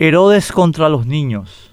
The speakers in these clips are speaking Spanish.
Herodes contra los niños.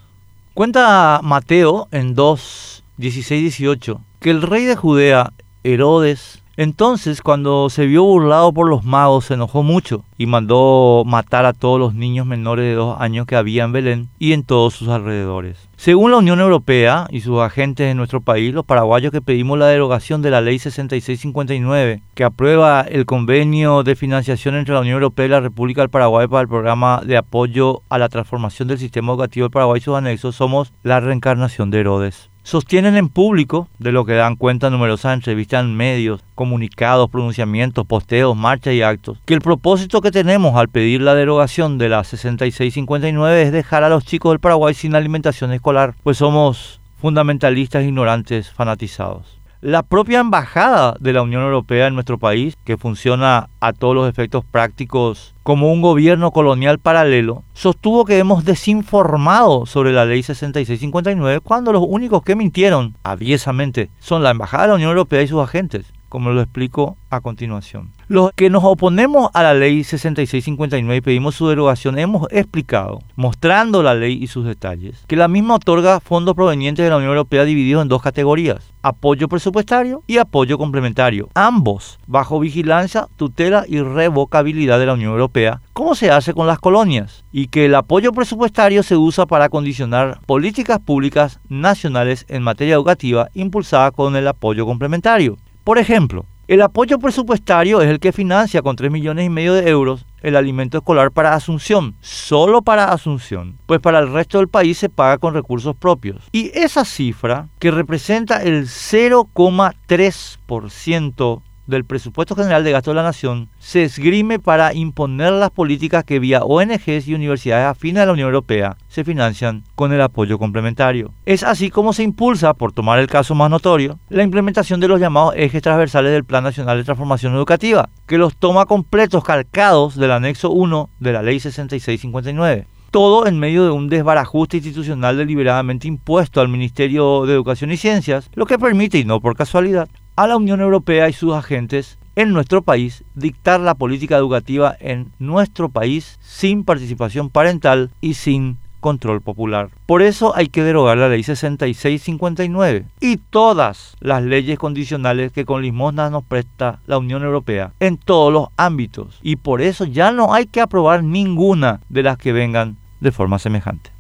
Cuenta Mateo en 2, 16, 18 que el rey de Judea, Herodes, entonces, cuando se vio burlado por los magos, se enojó mucho y mandó matar a todos los niños menores de dos años que había en Belén y en todos sus alrededores. Según la Unión Europea y sus agentes en nuestro país, los paraguayos que pedimos la derogación de la Ley 6659, que aprueba el convenio de financiación entre la Unión Europea y la República del Paraguay para el programa de apoyo a la transformación del sistema educativo del Paraguay y sus anexos, somos la reencarnación de Herodes. Sostienen en público, de lo que dan cuenta numerosas entrevistas en medios, comunicados, pronunciamientos, posteos, marchas y actos, que el propósito que tenemos al pedir la derogación de la 6659 es dejar a los chicos del Paraguay sin alimentación escolar, pues somos fundamentalistas, ignorantes, fanatizados. La propia embajada de la Unión Europea en nuestro país, que funciona a todos los efectos prácticos como un gobierno colonial paralelo, sostuvo que hemos desinformado sobre la ley 6659 cuando los únicos que mintieron aviesamente son la embajada de la Unión Europea y sus agentes como lo explico a continuación. Los que nos oponemos a la ley 6659 y pedimos su derogación hemos explicado, mostrando la ley y sus detalles, que la misma otorga fondos provenientes de la Unión Europea divididos en dos categorías, apoyo presupuestario y apoyo complementario, ambos bajo vigilancia, tutela y revocabilidad de la Unión Europea, como se hace con las colonias, y que el apoyo presupuestario se usa para condicionar políticas públicas nacionales en materia educativa impulsada con el apoyo complementario. Por ejemplo, el apoyo presupuestario es el que financia con 3 millones y medio de euros el alimento escolar para Asunción, solo para Asunción, pues para el resto del país se paga con recursos propios. Y esa cifra, que representa el 0,3% del presupuesto general de gasto de la nación se esgrime para imponer las políticas que vía ONGs y universidades afines a la Unión Europea se financian con el apoyo complementario. Es así como se impulsa, por tomar el caso más notorio, la implementación de los llamados ejes transversales del Plan Nacional de Transformación Educativa, que los toma completos calcados del anexo 1 de la Ley 6659 todo en medio de un desbarajuste institucional deliberadamente impuesto al Ministerio de Educación y Ciencias, lo que permite, y no por casualidad, a la Unión Europea y sus agentes en nuestro país dictar la política educativa en nuestro país sin participación parental y sin control popular. Por eso hay que derogar la ley 6659 y todas las leyes condicionales que con limosna nos presta la Unión Europea en todos los ámbitos. Y por eso ya no hay que aprobar ninguna de las que vengan de forma semejante.